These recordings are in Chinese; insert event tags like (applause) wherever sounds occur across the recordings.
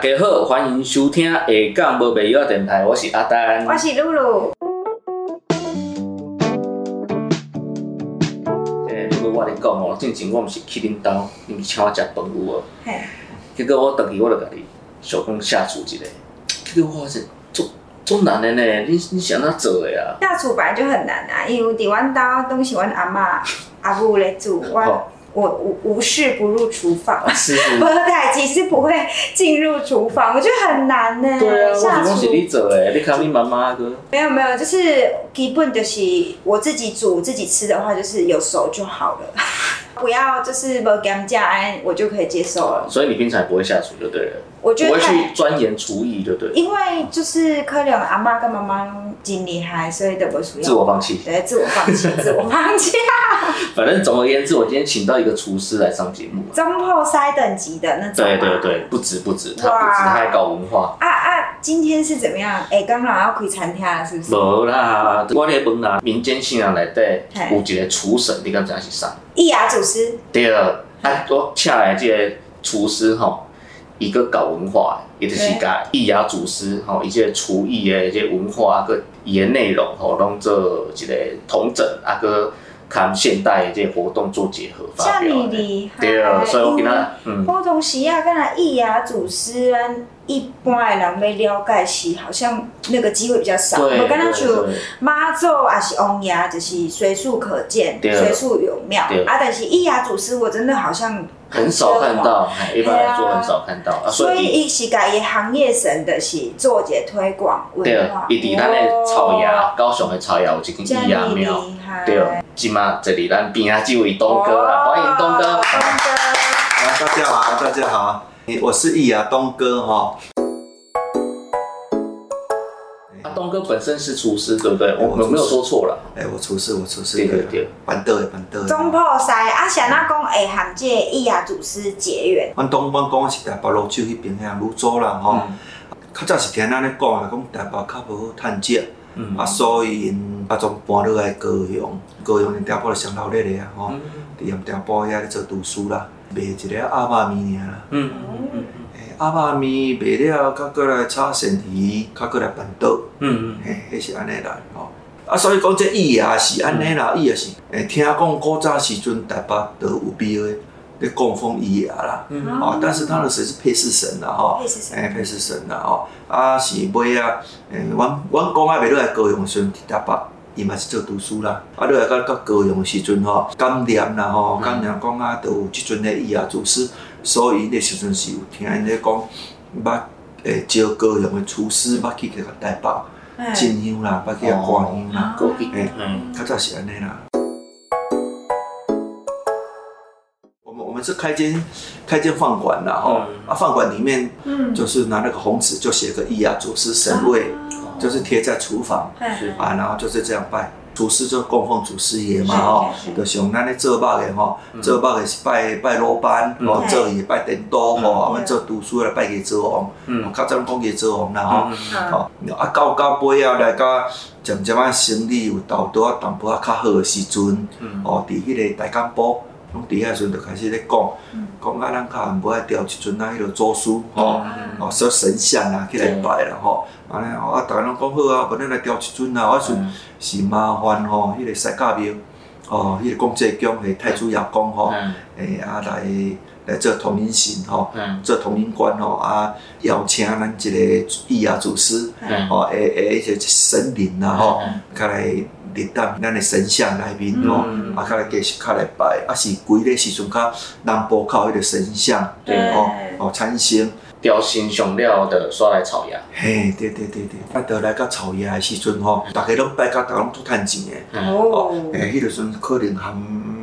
大家好，欢迎收听下港无朋友电台，我是阿丹。我是露露。诶，如果我咧讲哦，进前我毋是去恁兜，你毋是请我食饭有无？嘿，结果我倒去我就甲你想讲下厨一个，结果我发现做做难的呢，你你是安怎做的啊？下厨本来就很难啊，因为伫阮家拢是阮阿嬷、阿母咧煮，我哦我无无事不入厨房。不。太其实不会进入厨房，我觉得很难呢。对啊，我下厨是讲是你做诶，你看你妈妈个。没有没有，就是基本就是我自己煮自己吃的话，就是有熟就好了，(laughs) 不要就是不干加安，我就可以接受了。所以你平常不会下厨就对了，我觉得不会去钻研厨艺对不对了，因为就是可能阿妈跟妈妈拢真厉害，所以都不需要自我放弃。对，自我放弃，自我放弃。(laughs) 反正总而言之，我今天请到一个厨师来上节目啊。中后塞等级的那种。对对。对，不止不止，他不止，他还搞文化。啊啊，今天是怎么样？哎、刚刚要开餐厅了，是不是？无啦，我咧问啊，民间信仰内底嘿有一个厨神，你敢知影是啥？易牙祖师，对了，啊，我请来这个厨师吼，一个搞文化的，伊就是甲易雅祖师吼，伊即个厨艺的即个文化啊，个伊的内容吼，拢做一个统整，啊个看现代的这个活动做结合这发表的。么厉害。对啊，所以我今仔嗯，我同时啊，敢若易雅祖师，咱一般的人要了解是好像那个机会比较少。我敢若对像对妈祖啊是王爷，就是随处可见，对随处有庙啊。但是易雅祖师，我真的好像很少看。到，哎一般来说很少看到啊，所以伊是家己行业神的是做一个推广文对化，。伊伫咱的草衙，高雄的草衙有一间这易雅么庙。厉害。对，即马坐伫咱边啊，这位东哥啊，哦欢迎东哥。东哥。啊，大家好，大家好，我是易啊东哥哈。啊，东哥本身是厨师，对不对？我我我没有说错了。哎，我厨师，我厨师，对对对，板凳的板凳。中破西啊，想那讲会和这个易雅祖师结缘，阮东阮讲的是台北泸州迄边遐泸州啦吼。嗯较早是听咱咧讲啊，讲台北较无好趁食，嗯啊，所以因啊总搬落来高雄，高雄因店铺就上闹热的啊吼。嗯伫盐店铺遐咧做厨师啦，卖一个鸭肉面尔啦。嗯嗯嘿，鸭肉面卖了，较过来炒鳝鱼，较过来板豆。嗯嗯嘿，迄是安尼啦，吼。啊，所以讲这伊也是安尼啦，伊也是，诶，听讲古早时阵台北都有庙诶咧供奉伊也啦，嗯哦，但是他的神是配饰神啦，吼，配饰神诶，配饰神啦，吼，啊是尾啊，诶，阮阮公仔袂落来高雄的时阵，伫台北。伊嘛是做厨师啦，啊，落来到到高雄的时阵吼，感念啦吼，感念讲啊，都有即阵的伊啊厨师，所以迄时阵是有听因咧讲，捌诶招高雄的厨师，捌去甲台北。哎进香啦，捌去遐挂香啦，诶嗯较早是安尼啦。我们我们是开间开间饭馆啦吼，嗯啊饭馆里面嗯，就是拿那个红纸就写个易雅祖师神位，就是贴在厨房是。啊，然后就是这样拜。厨师就供奉祖师爷嘛吼就像咱咧做肉的吼，做肉的是拜拜老板，嗯。吼做鱼拜颠倒吼，啊，嗯阮做厨师来拜叶祖王，嗯。较早讲叶祖王啦吼。嗯吼、啊到到尾啊来到渐渐啊生理有豆多啊淡薄啊较好的时阵，嗯。哦，伫迄个大干部，拢伫遐时阵就开始咧讲，讲啊咱较暗无爱调一尊啊迄个祖师吼，哦。说神像啊去来拜啦吼，安尼哦啊逐个拢讲好啊，无咱来调一尊啊，我阵是麻烦吼，迄个西甲庙，哦，迄个公济宫诶太子爷公吼，嗯。诶啊来来做同音神吼。嗯。做同音官吼啊，邀请咱一个易雅祖师嗯。吼，诶诶，迄个神灵啦吼嗯，较来立当咱的神像内面吼嗯，啊，较来继续较来拜，啊是规个时阵较南部靠迄个神像对。吼哦产生，雕新上了的刷来草芽。嘿，对对对对，啊，到来到草爷的时阵吼，大家拢拜甲大家拢都趁钱的。嗯。哦，诶，迄个时阵可能含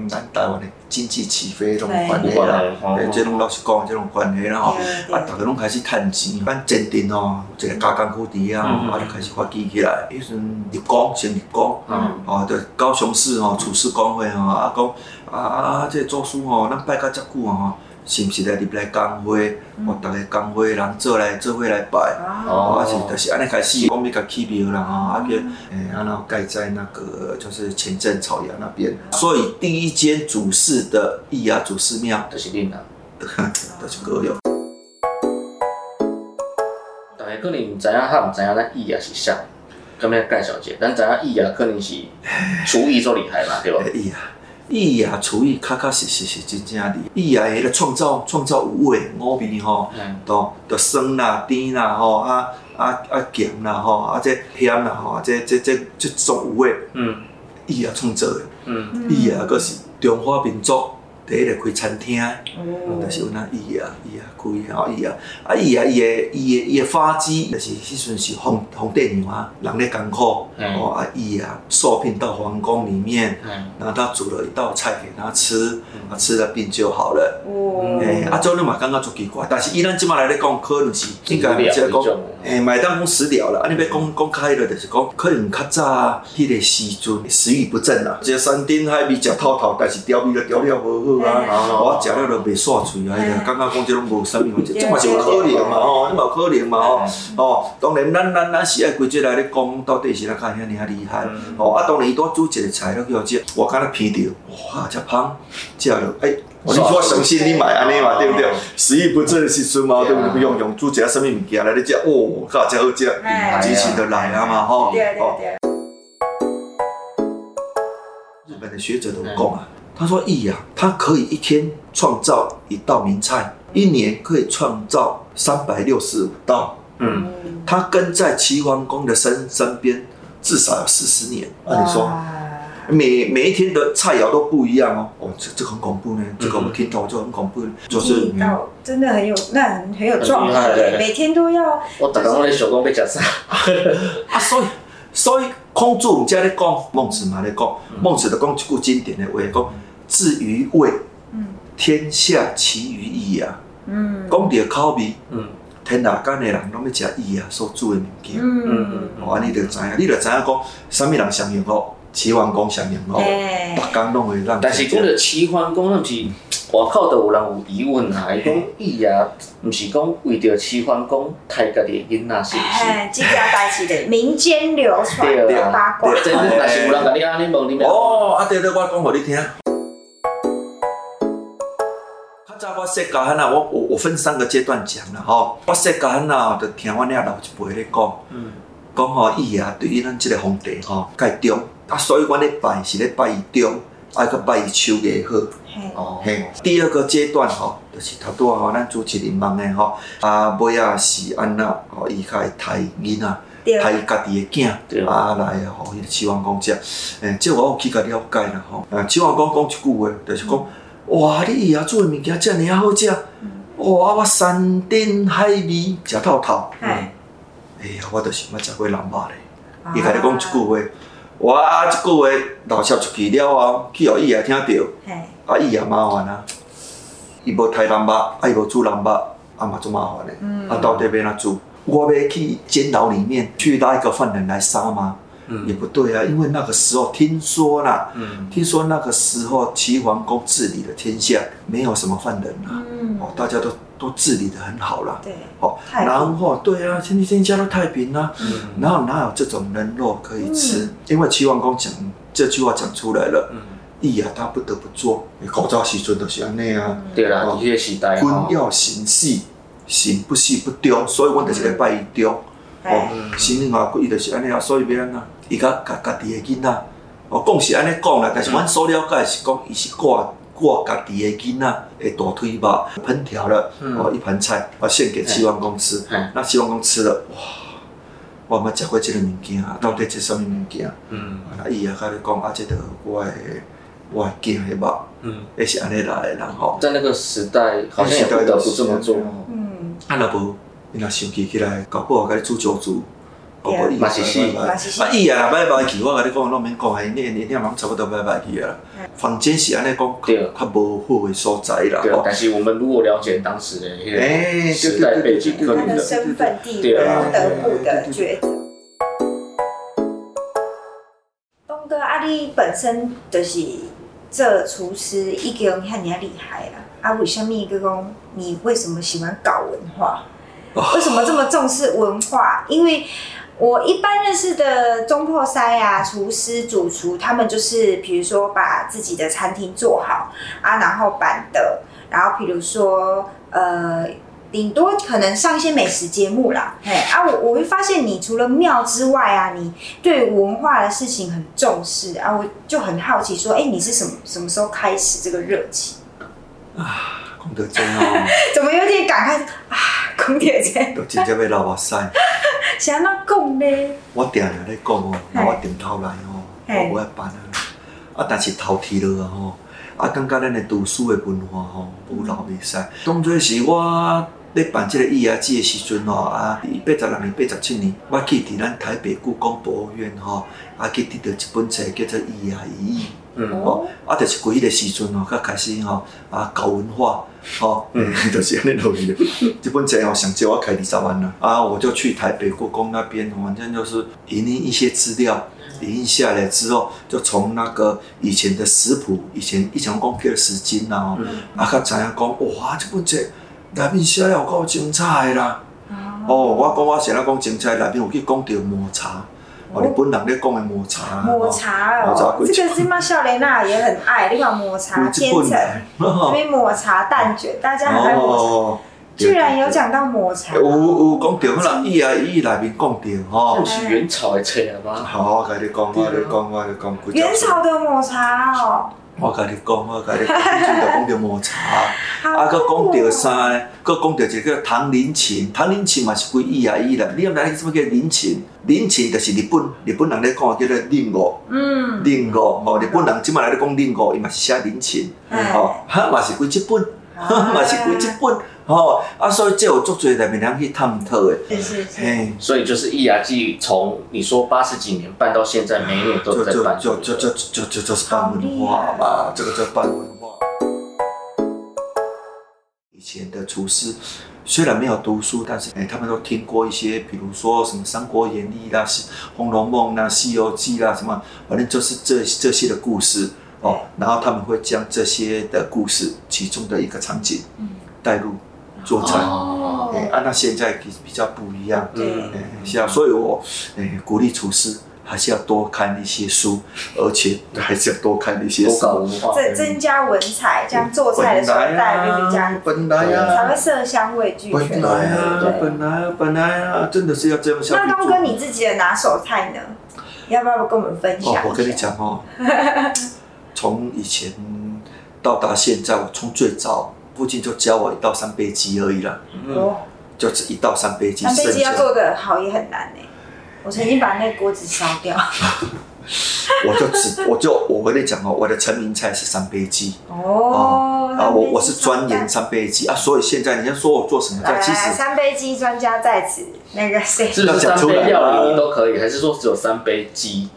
咱台湾的经济起飞这种对。关系啦诶，即种老实讲，即种关系啦吼，啊，逐个拢开始趁钱，咱坚定吼，有一个加工苦地啊，嗯。啊，就开始发展起来。迄阵立功，先立功，嗯。哦，对，高雄市吼处事工会吼，啊讲啊啊，即个做师吼，咱拜甲遮久吼，是毋是来入来工会？哦，逐个工会的人做来做伙来拜。哦，啊是，就是安尼开始，讲要甲起庙啦吼，啊叫诶，然后盖在那个就是前镇草衙那边，所以第一间主事的义雅祖师庙就是恁啦。(laughs) 就是高雄。大家可能毋知影，较毋知影咱义啊是啥，咁样介绍者，咱知影义啊可能是厨艺做厉害嘛，对无？艺 (laughs) 啊，艺啊，厨艺确确实实是真正厉害。艺啊，迄个创造创造有诶五味吼，都都酸啦、甜啦吼，啊啊啊咸啦吼，啊这咸啦吼，啊这这这这种有味，嗯，伊啊创造的，嗯，艺啊，佫是中华民族。第一个开餐厅，就是有那伊啊，伊啊开吼伊啊，啊伊啊伊的伊的伊的发迹，就是迄阵是皇皇帝娘啊，人咧艰苦，哦啊伊啊受聘到皇宫里面，然后他煮了一道菜给他吃，啊吃了病就好了。哦，诶，啊做你嘛感觉足奇怪，但是伊咱即马来咧讲，可能是应该是讲，诶，麦当讲食疗了，啊你要讲讲开了，就是讲可能较早迄个时阵食欲不振啦，食山珍海味食透透，但是调味都调了无好。啊！我食了都袂煞嘴啊！感觉讲即拢无啥物，即嘛是有可能嘛吼，你嘛有可能嘛吼。哦，当然咱咱咱是爱规矩来咧讲，到底是哪看遐尼啊厉害？哦，啊，当然伊多煮一个菜，了叫食，我敢若鼻着，哇，遮香，食了，哎，你说省心，你买安尼嘛，对不对？食欲不振的时阵嘛，对不对？不用用煮一下什物物件来咧食，哦，较真好食，激情的来啊嘛吼。日本的学者都讲啊。他说：“易呀，他可以一天创造一道名菜，一年可以创造三百六十五道。嗯，他跟在齐桓公的身身边至少有四十年。啊，你说每每一天的菜肴都不一样哦。哦，这这很恐怖呢。这个我听到就很恐怖，就是真的很有那很很有壮力，每天都要。我大刚我咧想讲要食啥？(laughs) 啊，所以所以孔子唔在咧讲，孟子嘛咧讲，孟子的讲一句经典的话讲。”至于味，天下奇于义啊！讲到口味，天下间的人拢要食伊啊所煮的物件。哦，安尼就知影，你就知影讲，啥物人上用好，齐桓公上用好，逐工拢会让。但是讲到齐桓公，那是外口都有人有疑问啊！伊讲伊啊，毋是讲为着齐桓公杀家己囡仔，是毋是？哎，这件代志的民间流传的八卦。真的，但是有人甲你安尼问你哦，啊对对，我讲互你听。我说教汉啊，我我我分三个阶段讲了吼。我说教汉啊，就听阮遐老一辈咧讲，讲吼伊啊，对于咱即个皇帝吼介重，啊，所以阮咧拜是咧拜伊重，啊，个拜伊手艺好。哦。嘿，第二个阶段吼，就是头拄啊吼，咱主持人问的吼，啊，尾啊是安那吼，伊较会刣囡仔，刣家己的囝，啊来吼，迄个齐桓公食。诶，即我有去甲了解啦吼。啊，齐桓公讲一句话，就是讲。哇！你伊啊做诶物件遮尔啊好食，哇！我山珍海味食透透。哎呀，我就是毋捌食过人肉咧。伊甲你讲一句话，哇！一句话老笑出去了后，去互伊也听着，啊伊也麻烦啊。伊无刣人肉，啊伊无煮人肉，啊嘛足麻烦诶。啊到底要怎煮？我要去监牢里面去拉一个犯人来杀吗？也不对啊，因为那个时候听说啦，听说那个时候齐桓公治理的天下，没有什么犯人啦，哦，大家都都治理的很好啦，对，哦，然后对啊，天地天下都太平啦，然后哪有这种人肉可以吃？因为齐桓公讲这句话讲出来了，义啊，他不得不做，口罩时阵都是安尼啊，对啦，这些时代，君要行细，行不细不丢，所以我就是来拜伊丢，哦，行另外伊就是安尼啊，所以要安那。伊甲家家己的囡仔，哦，讲是安尼讲啦，但是阮所了解是讲，伊是挂挂家己的囡仔的大腿肉，烹调了哦一盘菜，啊献给齐桓公吃。那齐桓公吃了，哇，我毋捌食过即个物件啊，到底是啥物物件？嗯，啊伊也甲你讲啊，即个我的我的囝的肉，嗯，也是安尼来的人吼。在那个时代，好像也不得不这么做。嗯，啊若无，伊若想起起来，搞不好甲你煮酒煮。嘛是是，啊伊啊，歹歹去，我甲你讲，拢免讲，哎，你你你嘛差不多歹歹去啊。房间是安尼讲，较无好诶所在啦。对，但是我们如果了解当时的迄个时代背景，他的身份地位，不得不的抉择。东哥，啊，你本身就是做厨师，已经遐尔厉害啦！啊，为什么一个讲你为什么喜欢搞文化？为什么这么重视文化？因为我一般认识的中破塞啊，厨师、主厨，他们就是比如说把自己的餐厅做好啊，然后板的，然后比如说呃，顶多可能上一些美食节目啦。嘿啊，我我会发现你除了庙之外啊，你对文化的事情很重视啊，我就很好奇说，哎、你是什么什么时候开始这个热情？啊？功德真哦，(laughs) 怎么有点感慨啊？讲到这，(laughs) 都真正要流目屎。是安怎讲呢？我定定咧讲哦，那我点头来吼，嘿我无爱办啊，啊，但是头剃落啊吼，啊，感觉咱的读书的文化吼，有留袂使。当初是我咧办即个艺牙节的时阵吼，啊，八十六年、八十七年，我去伫咱台北故宫博物院吼，啊，去得到一本册叫做《艺牙遗忆》。嗯，哦，啊，就是规迄个时阵吼，较开始吼，啊，搞文化，吼，嗯，(laughs) 就是安尼落去的。这本册哦，上借我开二十万了，啊，我就去台北故宫那边，反正就是影印一些资料，影印下来之后，就从那个以前的食谱，以前以前讲叫十斤啦，吼，啊，较知影讲，哇，这本册内面写了有够精彩的啦。哦，我讲我现在讲精彩，内面有去讲到抹茶，哦，日本人咧讲嘅抹茶，抹茶抹茶哦，贵这个是嘛笑莲娜也很爱，你看抹茶有千层，一本来，这边抹茶蛋卷，大家很爱抹茶，哦，居然有讲到抹茶有。有讲到，可能伊啊伊内面讲到吼那。是元朝的册啊嘛？好，我甲你讲，我甲你讲，我甲你讲，几元朝的抹茶哦，我甲你讲，我甲你讲，你就讲到抹茶，好啊，(laughs) 佮讲到啥呢？佮讲到一个叫唐林琴，唐林琴嘛是归伊啊伊啦。你毋知影什么叫林琴？林琴就是日本日本人咧讲的叫做林五，嗯，令五哦，日本人即摆来咧讲林五，伊嘛是写林琴，哎吼，哈 (laughs) 嘛是归日本，哈 (laughs) 嘛是归日本，吼，啊，所以这有足侪内面人去探讨的，是是是，嘿。所以就是易牙祭从你说八十几年办到现在，每一年都就就在办。就就就就就就是办文化嘛，这个叫办文化。以前的厨师虽然没有读书，但是哎，他们都听过一些，比如说什么《三国演义》啦、《红楼梦》啦、《西游记》啦，什么，反正就是这这些的故事哦。然后他们会将这些的故事其中的一个场景带入做菜。哦哎，啊，那现在比比较不一样。对是啊，所以我诶鼓励厨师还是要多看一些书，而且还是要多看一些书。文化。增增加文采，这样做菜的时候带入比较本来才啊会，色香味俱全。本来啊，本来啊，本来啊，真的是要这样下去。那东哥，你自己的拿手菜呢？要不要跟我们分享？，哦我跟你讲哦，从以前到达现在，我从最早父亲就教我一道三杯鸡而已啦，嗯，哦，就是一道三杯鸡，三杯鸡要做的好也很难呢。我曾经把那个锅子烧掉。(laughs) 我就只我就我跟你讲哦，我的成名菜是三杯鸡。哦，啊，我我是钻研三杯鸡啊，所以现在你要说我做什么菜，来来来，其实三杯鸡专家在此。那个谁，是不是三杯料理都可以，还是说只有三杯鸡？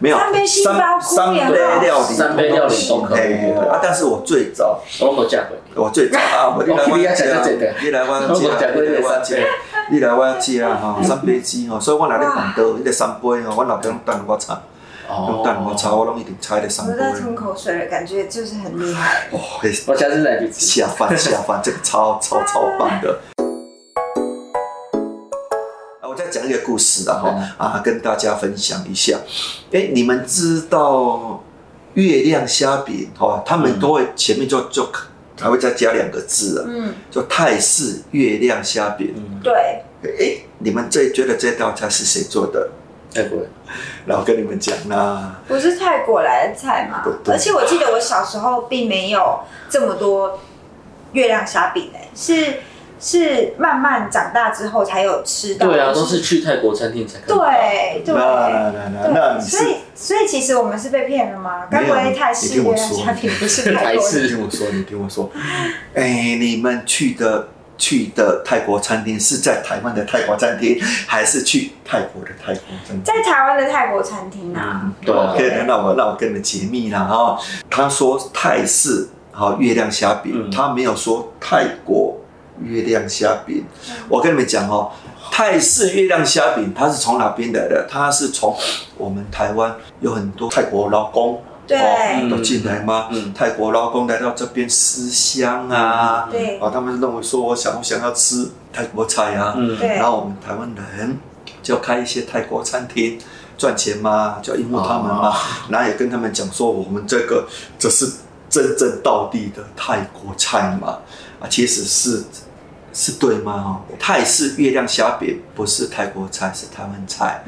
没有三杯细胞三三杯料理，三杯料理都可以嘿啊。但是我最早，我冇食过。我最早啊，我 (laughs) 你来我哦你要讲家这个，你来我家，我讲过你来我这个三家杯，你来我家吼，三杯鸡吼，所以我若咧办桌，迄个三杯吼，我老爸拢等我炒，拢等我炒，我拢一定炒迄个三杯。我在吞口水了，感觉就是很厉害。哦，迄我下次再去吃。下饭下饭，这个超超超棒的。讲一个故事啊，哈啊，跟大家分享一下。哎，你们知道月亮虾饼哈？他们都会前面就就还会再加两个字啊，嗯，就泰式月亮虾饼。嗯，对，哎，你们最觉得这道菜是谁做的？泰国人。那我跟你们讲啦，不是泰国来的菜嘛不？对而且我记得我小时候并没有这么多月亮虾饼诶，是是慢慢长大之后才有吃到。对啊，都是去泰国餐厅才看到。对对。那那那所以所以其实我们是被骗了吗？该不会泰式月亮虾饼不是泰泰式国？你听我说，你听我说，(laughs) 哎，你们去的去的泰国餐厅是在台湾的泰国餐厅，还是去泰国的泰国餐厅？在台湾的泰国餐厅啊，对那我那我跟你们解密了哈。他说泰式好月亮虾饼，嗯他没有说泰国月亮虾饼。我跟你们讲哦，泰式月亮虾饼它是从哪边来的？它是从我们台湾有很多泰国劳工。对哦，都进来吗？嗯泰国劳工来到这边思乡啊，对哦，他们认为说我想不想要吃泰国菜啊？嗯，对然后我们台湾人就开一些泰国餐厅赚钱嘛，就应付他们嘛，然后也跟他们讲说，我们这个这是真正道地的泰国菜嘛，啊，其实是是对吗？哈，泰式月亮虾饼不是泰国菜，是台湾菜。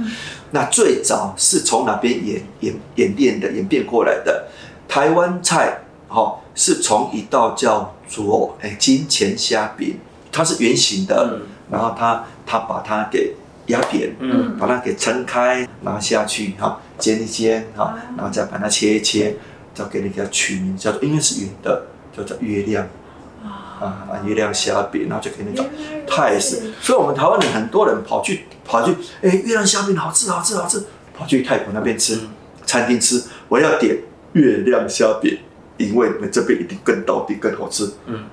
那最早是从哪边演演演变的、演变过来的？台湾菜，哈，是从一道叫做哎金钱虾饼，它是圆形的，然后它它把它给压扁，嗯，把它给撑开，拿下去，哈，煎一煎，哈，然后再把它切一切，再给人家取名叫做，因为是圆的，叫做月亮。啊，月亮虾饼，然后就可以那种泰式，所以我们台湾人很多人跑去跑去，哎，月亮虾饼好吃好吃好吃，跑去泰国那边吃餐厅吃，我要点月亮虾饼，因为你们这边一定更到底更好吃。嗯，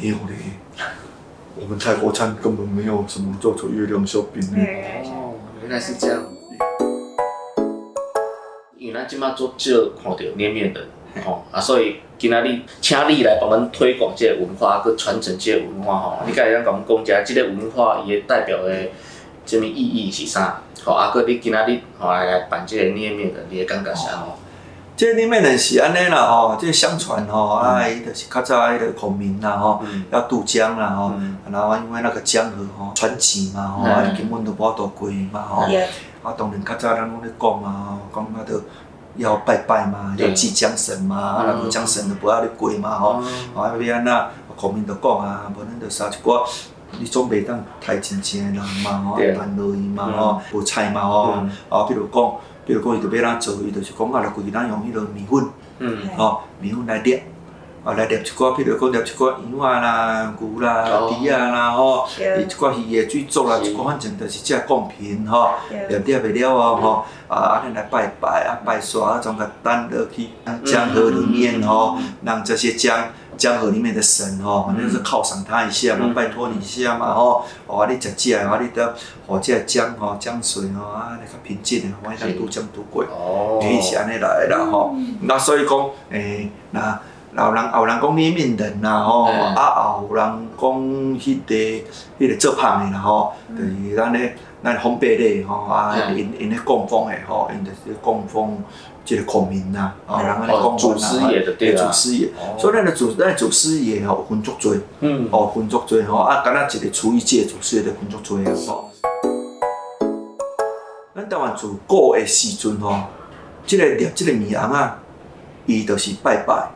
没有嘞，我们泰国餐根本没有什么做出月亮虾饼呢。哦，原来是这样。因为咱今麦做少看到捏面的。吼啊，所以今仔日请你来帮阮推广这个文化，佮传承这个文化吼。你敢会当甲阮讲一下，这个文化伊代表的什么意义是啥？吼啊，佮你今仔日吼来来办这个捏面的，你会感觉啥吼？这捏面人是安尼啦吼，这相传吼，啊，伊就是较早迄个孔明啦吼，要渡江啦吼，然后因为那个江河吼湍急嘛吼，啊，根本都无法度过嘛吼，啊，当然较早咱拢咧讲嘛吼，讲啊着。要拜拜嘛，要祭江神嘛，啊，那个江神都不要你跪嘛吼，啊，要安那孔明就讲啊，无咱就杀一寡，你总袂当太真正诶人嘛吼，办落去嘛吼，无菜嘛吼，啊，比如讲，比如讲伊就要咱做，伊就是讲啊，来规咱用迄落米粉，吼，米粉来捏。啊，来捏一寡，譬如讲捏一寡羊啊啦、牛啦、猪啊啦吼，伊一寡鱼的水族啦，一寡反正就是只贡品吼，捏捏袂了啊吼，啊，安尼来拜拜啊，拜煞啊，种个担落去江河里面吼，让这些江江河里面的神吼，反正是犒赏他一下嘛，拜托你一下嘛吼，哦，你食食啊，你得互这江吼江水吼啊，你较平静的，我当渡江渡过，伊是安尼来啦吼，那所以讲诶，那。老人有人讲捏面人啦吼，啊有人讲迄个迄个做胖的啦吼，就是咱咧咱红白咧吼，啊因因咧供奉的吼，因就是供奉即个孔明呐，啊人安尼供奉啦，对祖师爷，所以咱的祖咱祖师爷吼分足多，嗯，哦分足多吼，啊敢若一个厨艺界祖师爷就分足多啊吼。咱台湾自古的时阵吼，即个捏即个面红啊，伊就是拜拜。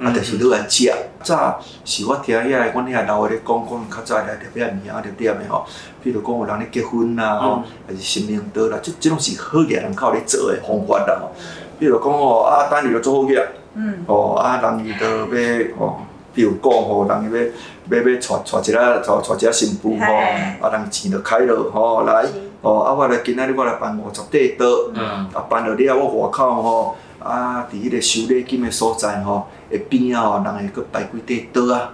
啊，就是你来食。早是我听遐个，阮遐老话咧讲讲，较早来特别名啊，特别的吼。比如讲有人咧结婚啦，吼，还是新年到啦，即即种是好个人靠咧做诶方法啦吼。比如讲吼，啊，等于要做好嘢，嗯，哦，啊，人伊就要吼，比如讲吼，人伊要要要娶娶一个娶娶一个新妇吼，啊，人钱就开了吼，来，哦，啊，我来今仔日我来办五十块刀，嗯，啊，办了了我外口吼。啊，伫迄个收礼金的所在吼，会边啊吼，人会搁摆几块桌啊，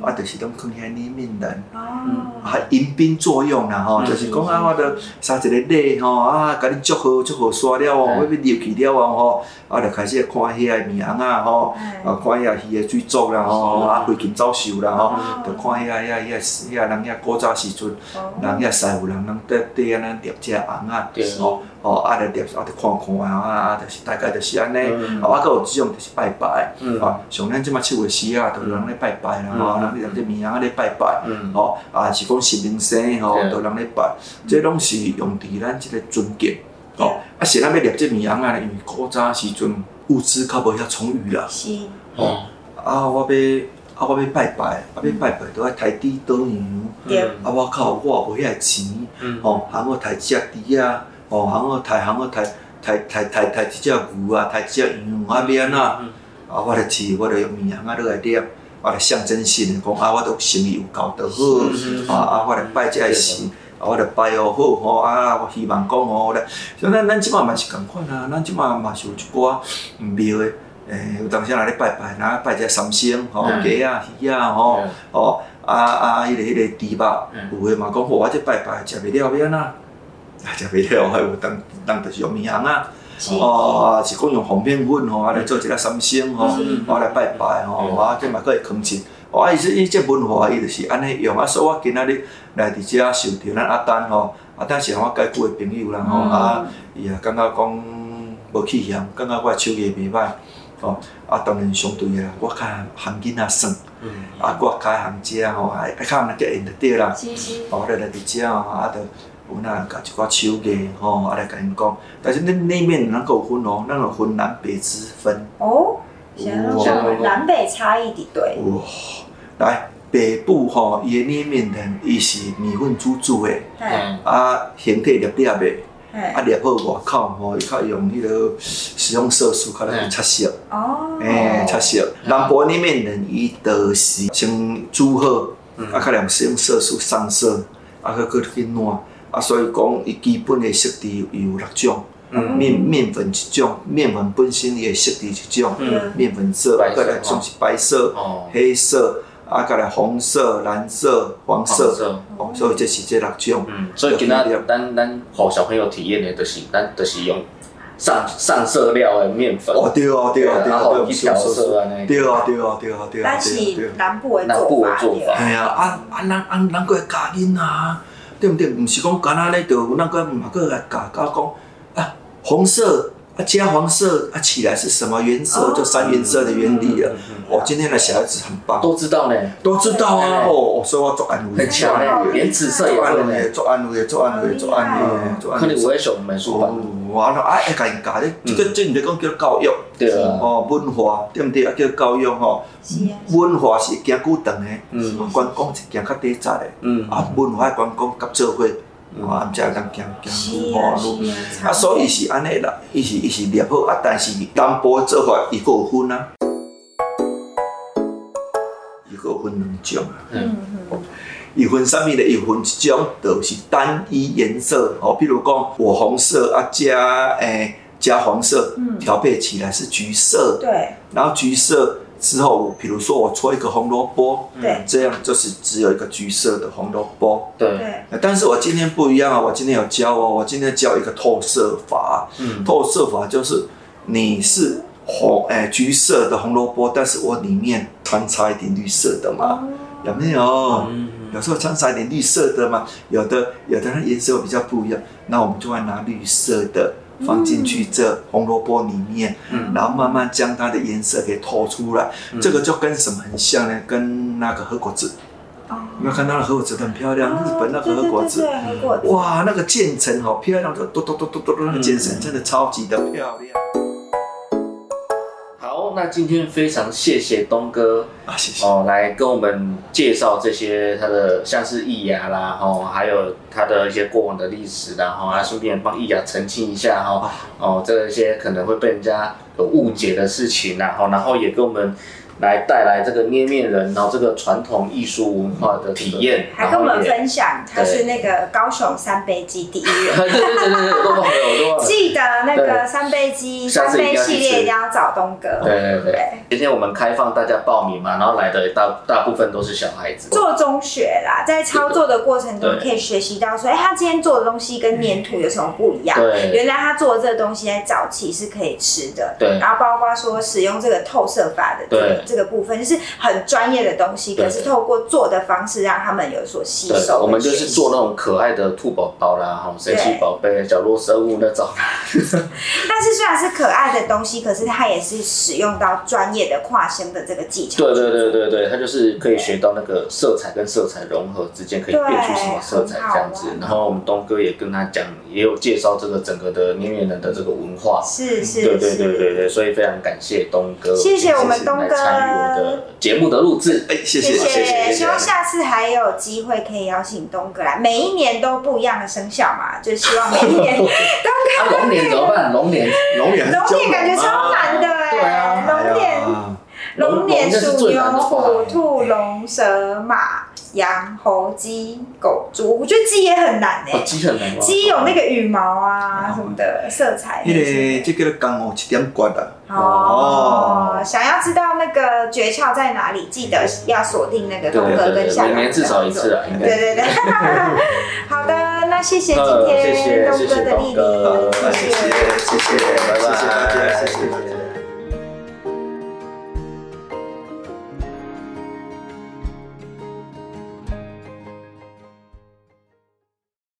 啊，就是拢放遐捏面人，啊，迎宾作用啦吼，就是讲啊，我着三一个礼吼，啊，甲你祝贺祝贺煞了哦，我要入去了哦吼，啊，着开始看遐个面红啊吼，啊，看遐鱼的水族啦吼，啊，飞禽走兽啦吼，着看遐遐遐遐人遐古早时阵，人遐师傅人，人缀缀安尼叠只红啊，吼。哦，啊，来叠，啊，着看看啊，啊，就是大概就是安尼，啊，我佫有即种就是拜拜，啊，像咱即马七月时啊，都有人咧拜拜啦，吼，人咧即面啊咧拜拜，吼，啊，是讲神明生吼，都人咧拜，即拢是用伫咱即个尊敬，吼，啊，是咱要立即面啊，因为古早时阵物资较无遐充裕啦，是，吼，啊，我要，啊，我要拜拜，啊，要拜拜都爱抬猪倒羊，啊，我靠，我无遐钱，吼，喊我抬只猪啊。哦，行个抬，行个抬，抬抬抬抬一只牛啊，抬一只羊啊，要安怎？啊，我着饲，我着用面红啊落来念，我着象征性讲啊，我着心意有够着好，啊啊，我着拜这个神，啊，我著拜哦好吼，啊，我希望讲吼咧，像咱咱即马嘛是共款啊，咱即马嘛是有一寡庙诶，诶，有当时来咧拜拜，若拜只三星吼，鸡啊、鱼啊吼，哦，啊啊，迄个迄个猪肉，有诶嘛讲，我即拜拜食袂了要安怎？啊，食袂了，还有当当着是用面红啊，哦，是讲用红面粉吼，啊来做一个三星吼，啊来拜拜吼，啊这嘛佫会囥钱，啊伊说伊这文化伊就是安尼用，啊所以我今仔日来伫遮受着咱阿丹吼，阿丹是我介久的朋友啦吼，啊伊也感觉讲无气嫌，感觉我手艺袂歹，哦，啊，当然相对啦，我较含囡仔耍，嗯，啊，我较含食吼，还还较毋个用得着啦。是是，哦，来来伫遮吼，啊，着有哪甲一寡手艺吼，啊来甲因讲。但是恁那面咱个有分哦，咱有分南北之分。哦，现在哇南北差异的对，哇，来北部吼，伊的捏面人伊是米粉煮煮的，哎啊，形体粒粒的，啊哎，粒好外口吼，伊较用迄个食用色素较来去切色。哦，诶，擦色。南部那面人伊就是先煮好，啊，较用使用色素上色，啊，佮佮去烂，啊，所以讲伊基本的色底有六种，嗯。面面粉一种，面粉本身伊的色底一种，嗯。面粉色，白色佮来种是白色、哦，黑色，啊，佮来红色、蓝色、黄黄色，色哦，所以这是这六种。嗯，所以今仔咱咱互小朋友体验的，就是咱就是用上上色料的面粉，哦，对哦，对哦，对然哦，对哦，后一调色安尼，对哦，对哦，对哦，对哦，咱对哦，对是哦。南部的南部做法的做法。系啊，啊啊，咱咱咱个教囡啊，对毋对？毋是讲干那咧，就那个马个来教教讲啊，红色啊加黄色啊起来是什么颜色？就三原色的原理了。哦，今天的小孩子很棒，都知道呢，都知道啊。哦，所以我做安慰，很强嘞，连紫色也会做安慰，做安慰，做安慰，做安慰，做安慰。可能我也学美术班，哦，啊，啊，会甲因教咧，即个即毋是讲叫教育，对啊，哦，文化对毋对？啊，叫教育吼。文化是行久长诶，嗯观光是行较短暂诶。嗯，啊，文化的观光甲做伙，啊，毋才会通行行愈啊好愈。是啊，啊，所以是安尼啦，伊是伊是列好啊，但是南部的做法伊佫有分啊，伊个有分两种啊。嗯嗯，伊分啥物咧？伊分一种就是单一颜色哦，比如讲我红色啊加诶、加黄色，嗯调配起来是橘色，对然后橘色之后，比如说我搓一个红萝卜，对这样就是只有一个橘色的红萝卜。对，但是我今天不一样啊，我今天有教哦，我今天教一个透色法。嗯透色法就是你是红哎、橘色的红萝卜，但是我里面穿插一点绿色的嘛，哦，有没有？嗯。有时候穿插一点绿色的嘛，有的有的它颜色比较不一样，那我们就会拿绿色的放进去这红萝卜里面，嗯。然后慢慢将它的颜色给透出来。这个就跟什么很像呢？跟那个核果子，哦。有没有看到那个和果子很漂亮？日本那个和果子，哇，那个渐层好漂亮，就嘟嘟嘟嘟嘟，那个渐层真的超级的漂亮。好，那今天非常谢谢东哥啊！谢谢。哦，来跟我们介绍这些他的像是易牙啦，哦，还有他的一些过往的历史啦，哈、啊，顺便帮易牙澄清一下哈、哦，这些可能会被人家有误解的事情啦，哈、然后也跟我们来带来这个捏面人，然后这个传统艺术文化的体验，还跟我们分享他是那个高雄三杯鸡第一人。对对对对对，都忘了，都忘了。记得那个三杯鸡三杯系列一定要找东哥。对对对对，今天我们开放大家报名嘛，然后来的大大部分都是小孩子。做中学啦，在操作的过程中可以学习到说，哎、他今天做的东西跟粘土有什么不一样？对原来他做的这个东西在早期是可以吃的。对然后包括说使用这个透射法的这个对这个部分，就是很专业的东西，可是透过做的方式让他们有所吸对收。，我们就是做那种可爱的兔宝宝啦，哈，神奇宝贝、角落生物那种。(laughs) 但是虽然是可爱的东西，可是它也是使用到专业的跨生的这个技巧。对对对对对，它就是可以学到那个色彩跟色彩融合之间可以变出什么色彩这样子然后我们东哥也跟他讲，也有介绍这个整个的捏面人的这个文化。是是对对对对对，所以非常感谢东哥，谢谢我们东哥。来参与我的节目的录制。哎，谢谢。谢谢希望下次还有机会可以邀请东哥来，每一年都不一样的生肖嘛，就希望每一年 (laughs) 啊，龙年怎么办？龙年，龙年龙年感觉超难的对啊。哎，龙年。啊龙年龙应该是属牛、虎、兔、龙、蛇、马、羊、猴、鸡、狗、猪，我觉得鸡也很难哦，哎，鸡很难？鸡有那个羽毛啊什么的色彩那个这个刚好一点关啊。哦，想要知道那个诀窍在哪里，记得要锁定那个东哥跟夏每年至少一次啊，应该。对对对，(laughs) 好的，那谢谢今天东哥的莅临，谢谢谢谢，拜拜。谢谢大家，谢谢。